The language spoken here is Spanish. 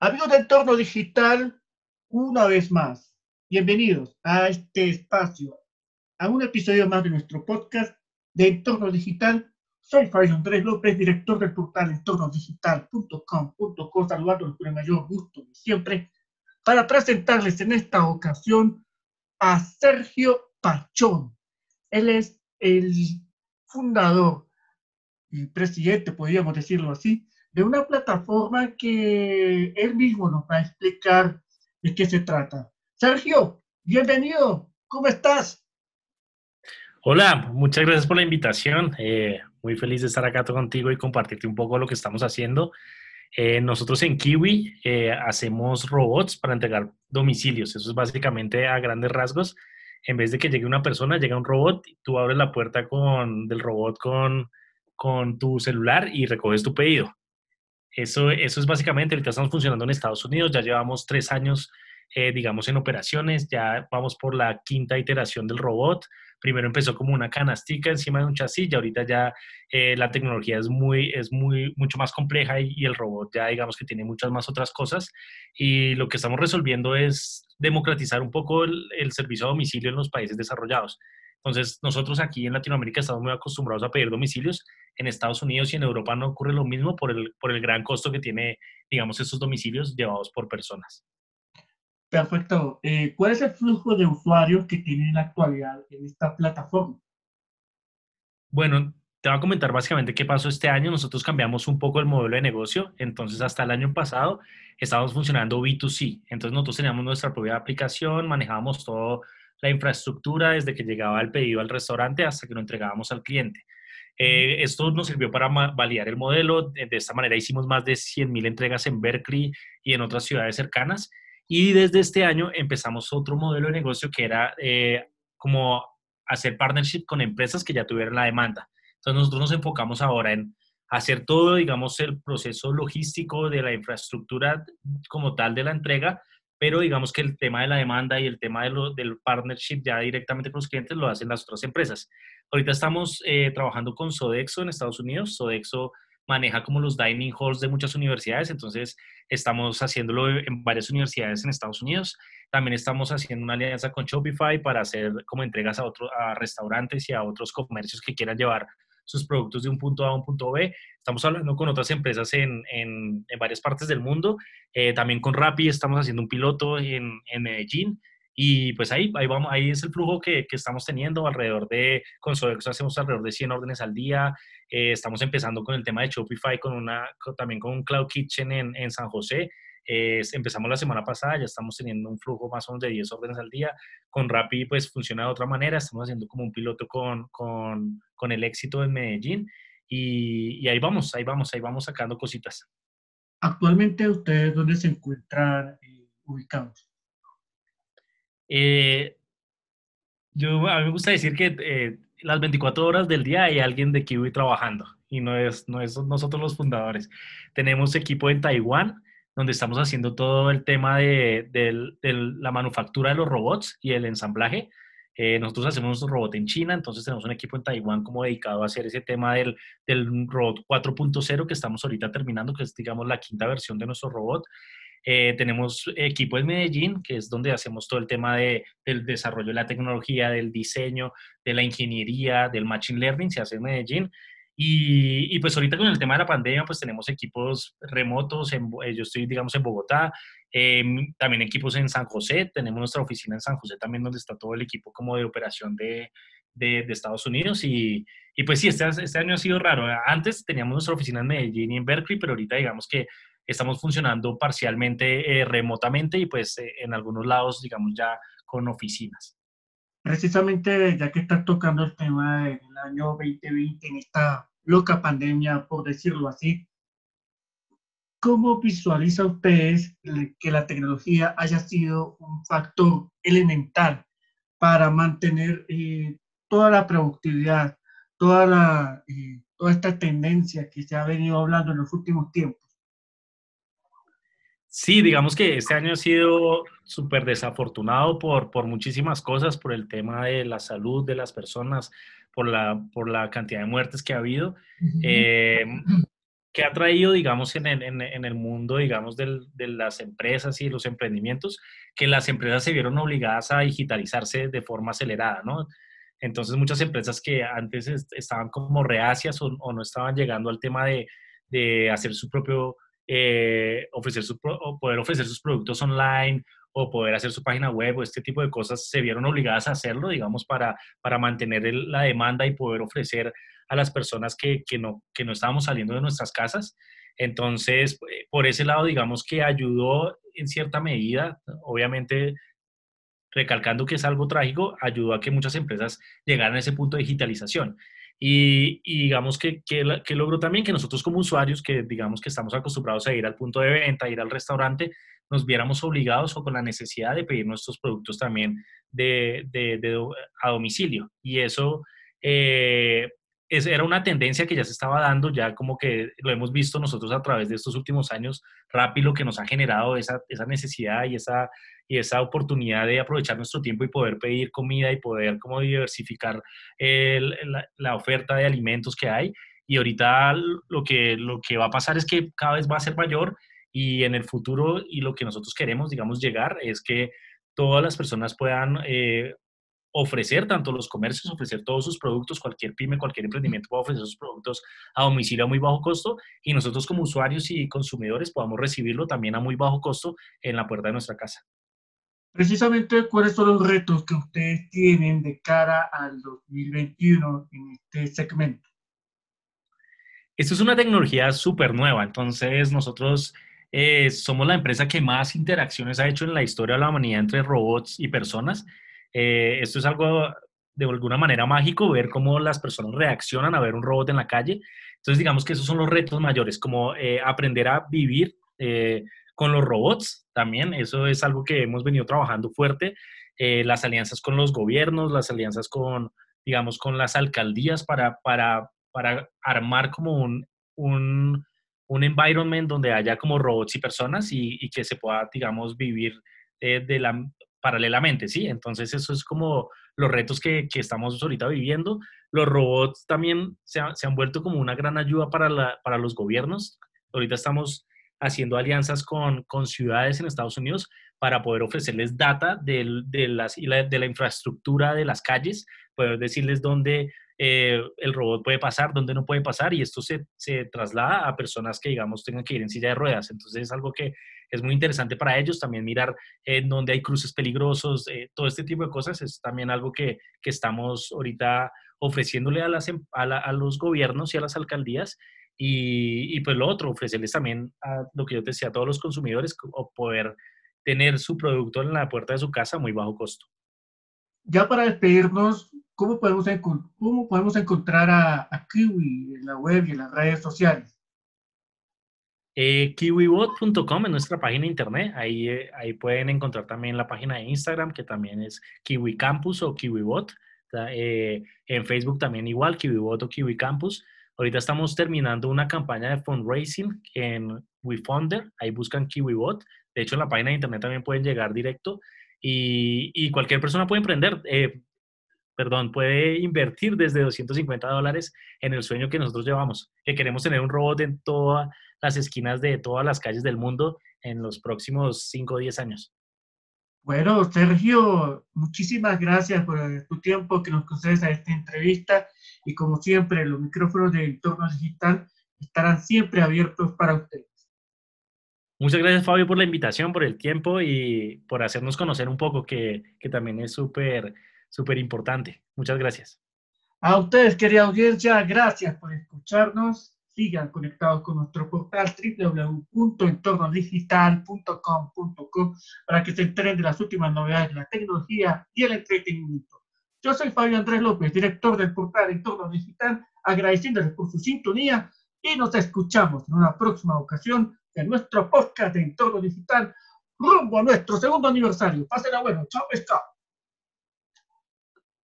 Amigos de Entorno Digital, una vez más, bienvenidos a este espacio, a un episodio más de nuestro podcast de Entorno Digital. Soy Fabio Andrés López, director del portal entornodigital.com.co, saludándolos con el mayor gusto de siempre, para presentarles en esta ocasión a Sergio Pachón. Él es el fundador y presidente, podríamos decirlo así, de una plataforma que él mismo nos va a explicar de qué se trata. Sergio, bienvenido, ¿cómo estás? Hola, muchas gracias por la invitación. Eh, muy feliz de estar acá contigo y compartirte un poco lo que estamos haciendo. Eh, nosotros en Kiwi eh, hacemos robots para entregar domicilios. Eso es básicamente a grandes rasgos. En vez de que llegue una persona, llega un robot, tú abres la puerta con, del robot con, con tu celular y recoges tu pedido. Eso, eso es básicamente, ahorita estamos funcionando en Estados Unidos, ya llevamos tres años, eh, digamos, en operaciones, ya vamos por la quinta iteración del robot. Primero empezó como una canastica encima de un chasis y ahorita ya eh, la tecnología es, muy, es muy, mucho más compleja y, el robot ya digamos que tiene muchas más otras cosas. Y lo que estamos resolviendo es democratizar un poco el, el servicio a domicilio en los países desarrollados. Entonces, nosotros aquí en Latinoamérica estamos muy acostumbrados a pedir domicilios. En Estados Unidos y en Europa no ocurre lo mismo por el, por el gran costo que tiene, digamos, estos domicilios llevados por personas. Perfecto. Eh, ¿Cuál es el flujo de usuarios que tiene en la actualidad en esta plataforma? Bueno, te voy a comentar básicamente qué pasó este año. Nosotros cambiamos un poco el modelo de negocio. Entonces, hasta el año pasado estábamos funcionando B2C. Entonces, nosotros teníamos nuestra propia aplicación, manejábamos todo la infraestructura desde que llegaba el pedido al restaurante hasta que lo entregábamos al cliente. Eh, esto nos sirvió para validar el modelo. De, esta manera hicimos más de 100.000 entregas en Berkeley y en otras ciudades cercanas. Y desde este año empezamos otro modelo de negocio que era eh, como hacer partnership con empresas que ya tuvieran la demanda. Entonces nosotros nos enfocamos ahora en hacer todo, digamos, el proceso logístico de la infraestructura como tal de la entrega, pero digamos que el tema de la demanda y el tema de lo, del partnership ya directamente con los clientes lo hacen las otras empresas. Ahorita estamos eh, trabajando con Sodexo en Estados Unidos. Sodexo maneja como los dining halls de muchas universidades, entonces estamos haciéndolo en varias universidades en Estados Unidos. También estamos haciendo una alianza con Shopify para hacer como entregas a, otros a restaurantes y a otros comercios que quieran llevar sus productos de un punto A a un punto B. Estamos hablando con otras empresas en, en, varias partes del mundo. Eh, también con Rappi estamos haciendo un piloto en, en, Medellín. Y pues ahí, ahí, vamos, ahí es el flujo que, que estamos teniendo alrededor de, con Sodexo hacemos alrededor de 100 órdenes al día. Eh, estamos empezando con el tema de Shopify, con una, también con un Cloud Kitchen en, en San José. Eh, empezamos la semana pasada, ya estamos teniendo un flujo más o menos de 10 órdenes al día. Con Rappi pues funciona de otra manera, estamos haciendo como un piloto con, con, con el éxito en Medellín y, y, ahí vamos, ahí vamos, ahí vamos sacando cositas. Actualmente ustedes dónde se encuentran eh, ubicados? Eh, yo, a mí me gusta decir que las 24 horas del día hay alguien de Kiwi trabajando y no es, no es nosotros los fundadores. Tenemos equipo en Taiwán, donde estamos haciendo todo el tema de, la manufactura de los robots y el ensamblaje. Eh, nosotros hacemos nuestro robot en China, entonces tenemos un equipo en Taiwán como dedicado a hacer ese tema del, del robot 4.0 que estamos ahorita terminando, que es, digamos, la quinta versión de nuestro robot. Eh, tenemos equipo en Medellín, que es donde hacemos todo el tema de, del desarrollo de la tecnología, del diseño, de la ingeniería, del machine learning, se hace en Medellín. Y, pues ahorita con el tema de la pandemia, pues tenemos equipos remotos, en, eh, yo estoy, digamos, en Bogotá, em, también equipos en San José, tenemos nuestra oficina en San José también donde está todo el equipo como de operación de, de, Estados Unidos y, y, pues sí, este, este año ha sido raro. Antes teníamos nuestra oficina en Medellín y en Berkeley, pero ahorita digamos que estamos funcionando parcialmente eh, remotamente y pues eh, en algunos lados, digamos, ya con oficinas. Precisamente ya que estás tocando el tema del año 2020, en esta loca pandemia, por decirlo así. ¿Cómo visualiza ustedes que la tecnología haya sido un factor elemental para mantener eh, toda la productividad, toda, la, eh, toda esta tendencia que se ha venido hablando en los últimos tiempos? Sí, digamos que este año ha sido súper desafortunado por, por muchísimas cosas, por el tema de la salud de las personas, por la, por la cantidad de muertes que ha habido. Eh, que ha traído, digamos, en el, en, el mundo, digamos, del, de las empresas y los emprendimientos, que las empresas se vieron obligadas a digitalizarse de forma acelerada, ¿no? Entonces, muchas empresas que antes estaban como reacias o, no estaban llegando al tema de, de hacer su propio, eh, ofrecer poder ofrecer sus productos online o poder hacer su página web o este tipo de cosas, se vieron obligadas a hacerlo, digamos, para, para mantener la demanda y poder ofrecer a las personas que, que, no, que no estábamos saliendo de nuestras casas. Entonces, eh, por ese lado, digamos que ayudó en cierta medida, obviamente recalcando que es algo trágico, ayudó a que muchas empresas llegaran a ese punto de digitalización. Y, digamos que, que, logró también que nosotros como usuarios, que digamos que estamos acostumbrados a ir al punto de venta, ir al restaurante, nos viéramos obligados o con la necesidad de pedir nuestros productos también de, de, de a domicilio. Y eso eh, era una tendencia que ya se estaba dando, ya como que lo hemos visto nosotros a través de estos últimos años, rápido que nos ha generado esa, esa necesidad y esa, y esa oportunidad de aprovechar nuestro tiempo y poder pedir comida y poder como diversificar la, la, oferta de alimentos que hay. Y ahorita lo que, lo que va a pasar es que cada vez va a ser mayor y en el futuro y lo que nosotros queremos, digamos, llegar es que todas las personas puedan eh, ofrecer, tanto los comercios, ofrecer todos sus productos, cualquier pyme, cualquier emprendimiento puede ofrecer sus productos a domicilio a muy bajo costo y nosotros como usuarios y consumidores podamos recibirlo también a muy bajo costo en la puerta de nuestra casa. Precisamente, ¿cuáles son los retos que ustedes tienen de cara al 2021 en este segmento? Esto es una tecnología súper nueva, entonces nosotros eh, somos la empresa que más interacciones ha hecho en la historia de la humanidad entre robots y personas. Eh, esto es algo de alguna manera mágico, ver cómo las personas reaccionan a ver un robot en la calle. Entonces, digamos que esos son los retos mayores, como eh, aprender a vivir eh, con los robots también. Eso es algo que hemos venido trabajando fuerte. las alianzas con los gobiernos, las alianzas con, digamos, con las alcaldías para, para, para armar como un, un, un, environment donde haya como robots y personas y, y que se pueda, digamos, vivir de la paralelamente, ¿sí? Entonces, eso es como los retos que, que estamos ahorita viviendo. Los robots también se, se, han vuelto como una gran ayuda para, la, para los gobiernos. Ahorita estamos haciendo alianzas con, con ciudades en Estados Unidos para poder ofrecerles data de, de, las, de la infraestructura de las calles, poder decirles dónde eh, el robot puede pasar, dónde no puede pasar, y esto se, se, traslada a personas que, digamos, tengan que ir en silla de ruedas. Entonces es algo que es muy interesante para ellos, también mirar en dónde hay cruces peligrosos, eh, todo este tipo de cosas es también algo que, que estamos ahorita ofreciéndole a, las, em, a, a, los gobiernos y a las alcaldías. Y, y, pues lo otro, ofrecerles también a lo que yo te decía, a todos los consumidores, o poder tener su producto en la puerta de su casa a muy bajo costo. Ya para despedirnos, ¿cómo podemos, cómo podemos encontrar a, Kiwi en la web y en las redes sociales? Eh, kiwibot.com es nuestra página de internet. Ahí, eh, ahí pueden encontrar también la página de Instagram, que también es Kiwi Campus o KiwiBot. Eh, en Facebook también igual, KiwiBot o Kiwi Campus. Ahorita estamos terminando una campaña de fundraising en WeFunder. Ahí buscan KiwiBot. De hecho, en la página de internet también pueden llegar directo. Y, y cualquier persona puede emprender. Perdón, puede invertir desde 250 dólares en el sueño que nosotros llevamos, que queremos tener un robot en todas las esquinas de todas las calles del mundo en los próximos 5 o 10 años. Bueno, Sergio, muchísimas gracias por tu tiempo que nos concedes a esta entrevista y como siempre los micrófonos de Entorno Digital estarán siempre abiertos para ustedes. Muchas gracias Fabio por la invitación, por el tiempo y por hacernos conocer un poco, que, que también es súper súper importante. Muchas gracias. A ustedes, querida audiencia, gracias por escucharnos. Sigan conectados con nuestro portal www.entornodigital.com.co para que se enteren de las últimas novedades de la tecnología y el entretenimiento. Yo soy Fabio Andrés López, director del portal Entorno Digital, agradeciéndoles por su sintonía y nos escuchamos en una próxima ocasión de nuestro podcast de Entorno Digital rumbo a nuestro segundo aniversario. Pásenla bueno. Chao, chao.